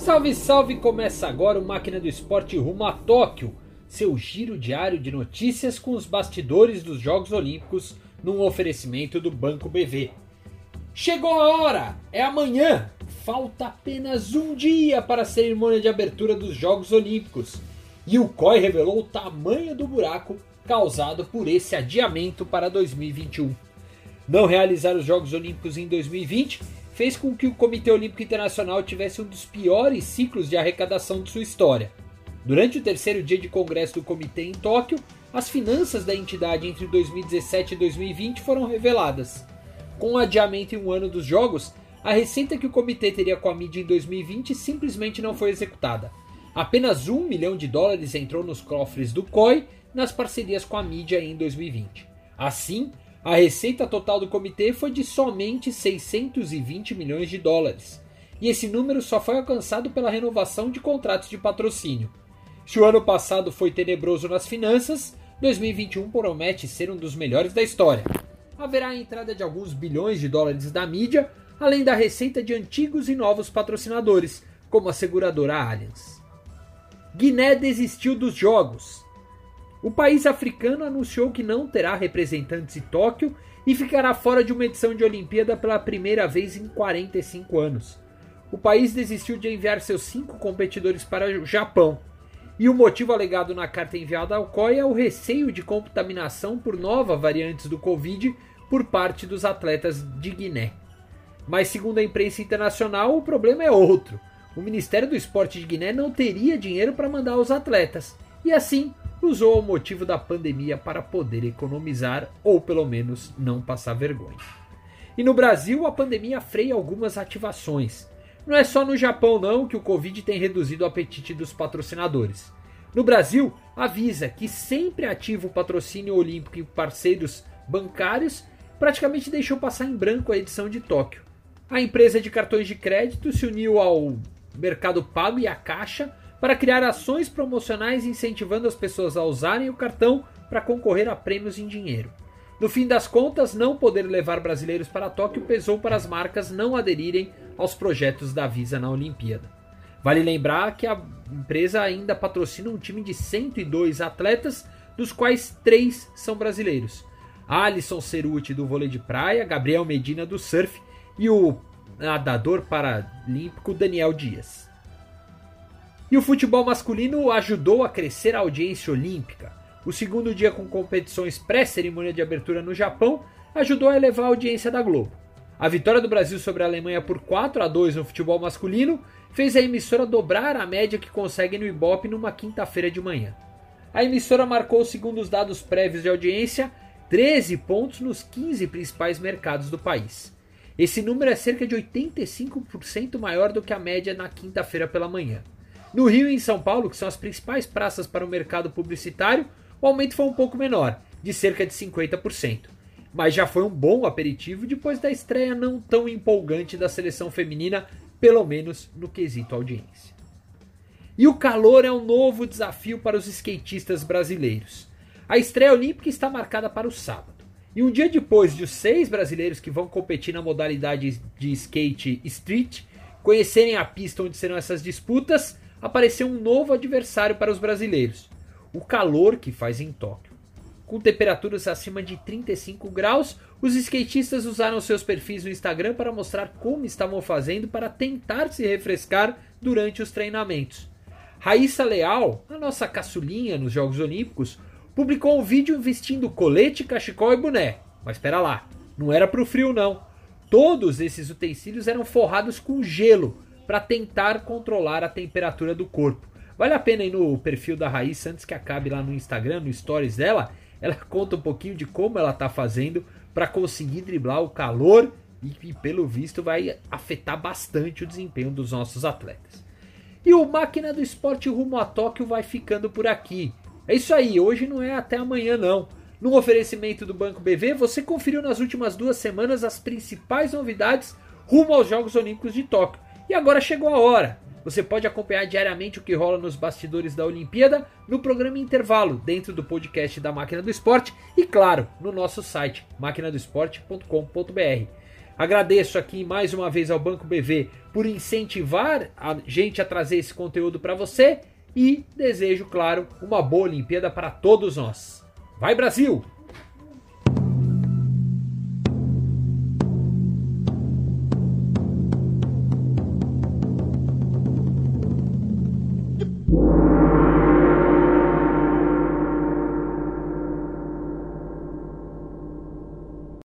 Salve, salve! Começa agora o Máquina do Esporte rumo a Tóquio, seu giro diário de notícias com os bastidores dos Jogos Olímpicos num oferecimento do Banco BV. Chegou a hora! É amanhã! Falta apenas um dia para a cerimônia de abertura dos Jogos Olímpicos. E o COI revelou o tamanho do buraco causado por esse adiamento para 2021. Não realizar os Jogos Olímpicos em 2020 fez com que o Comitê Olímpico Internacional tivesse um dos piores ciclos de arrecadação de sua história. Durante o terceiro dia de congresso do comitê em Tóquio, as finanças da entidade entre 2017 e 2020 foram reveladas. Com o adiamento em um ano dos Jogos, a receita que o comitê teria com a mídia em 2020 simplesmente não foi executada. Apenas um milhão de dólares entrou nos cofres do COI nas parcerias com a mídia em 2020. Assim, a receita total do comitê foi de somente 620 milhões de dólares. E esse número só foi alcançado pela renovação de contratos de patrocínio. Se o ano passado foi tenebroso nas finanças, 2021 promete ser um dos melhores da história. Haverá a entrada de alguns bilhões de dólares da mídia, além da receita de antigos e novos patrocinadores, como a seguradora Allianz. Guiné desistiu dos jogos. O país africano anunciou que não terá representantes em Tóquio e ficará fora de uma edição de Olimpíada pela primeira vez em 45 anos. O país desistiu de enviar seus cinco competidores para o Japão. E o motivo alegado na carta enviada ao COI é o receio de contaminação por novas variantes do Covid por parte dos atletas de Guiné. Mas, segundo a imprensa internacional, o problema é outro. O Ministério do Esporte de Guiné não teria dinheiro para mandar os atletas. E assim, usou o motivo da pandemia para poder economizar ou pelo menos não passar vergonha. E no Brasil, a pandemia freia algumas ativações. Não é só no Japão não que o Covid tem reduzido o apetite dos patrocinadores. No Brasil, avisa que sempre ativa o patrocínio olímpico e parceiros bancários praticamente deixou passar em branco a edição de Tóquio. A empresa de cartões de crédito se uniu ao Mercado Pago e à Caixa para criar ações promocionais incentivando as pessoas a usarem o cartão para concorrer a prêmios em dinheiro. No fim das contas, não poder levar brasileiros para Tóquio pesou para as marcas não aderirem aos projetos da Visa na Olimpíada. Vale lembrar que a empresa ainda patrocina um time de 102 atletas, dos quais três são brasileiros. Alisson Ceruti do vôlei de praia, Gabriel Medina do surf e o nadador paralímpico Daniel Dias. E o futebol masculino ajudou a crescer a audiência olímpica. O segundo dia com competições pré-cerimônia de abertura no Japão ajudou a elevar a audiência da Globo. A vitória do Brasil sobre a Alemanha por 4 a 2 no futebol masculino fez a emissora dobrar a média que consegue no Ibope numa quinta-feira de manhã. A emissora marcou, segundo os dados prévios de audiência, 13 pontos nos 15 principais mercados do país. Esse número é cerca de 85% maior do que a média na quinta-feira pela manhã. No Rio e em São Paulo, que são as principais praças para o mercado publicitário, o aumento foi um pouco menor, de cerca de 50%. Mas já foi um bom aperitivo depois da estreia não tão empolgante da seleção feminina, pelo menos no quesito audiência. E o calor é um novo desafio para os skatistas brasileiros. A estreia olímpica está marcada para o sábado. E um dia depois de os seis brasileiros que vão competir na modalidade de skate street conhecerem a pista onde serão essas disputas, apareceu um novo adversário para os brasileiros: o calor que faz em Tóquio. Com temperaturas acima de 35 graus, os skatistas usaram seus perfis no Instagram para mostrar como estavam fazendo para tentar se refrescar durante os treinamentos. Raíssa Leal, a nossa caçulinha nos Jogos Olímpicos, publicou um vídeo vestindo colete, cachecol e boné. Mas espera lá, não era para o frio não. Todos esses utensílios eram forrados com gelo para tentar controlar a temperatura do corpo. Vale a pena ir no perfil da Raíssa antes que acabe lá no Instagram, no stories dela. Ela conta um pouquinho de como ela está fazendo para conseguir driblar o calor e que, pelo visto, vai afetar bastante o desempenho dos nossos atletas. E o Máquina do Esporte rumo a Tóquio vai ficando por aqui. É isso aí, hoje não é até amanhã não. No oferecimento do Banco BV, você conferiu nas últimas duas semanas as principais novidades rumo aos Jogos Olímpicos de Tóquio. E agora chegou a hora. Você pode acompanhar diariamente o que rola nos bastidores da Olimpíada no programa Intervalo, dentro do podcast da Máquina do Esporte e, claro, no nosso site maquinadoesporte.com.br. Agradeço aqui mais uma vez ao Banco BV por incentivar a gente a trazer esse conteúdo para você e desejo, claro, uma boa Olimpíada para todos nós. Vai Brasil!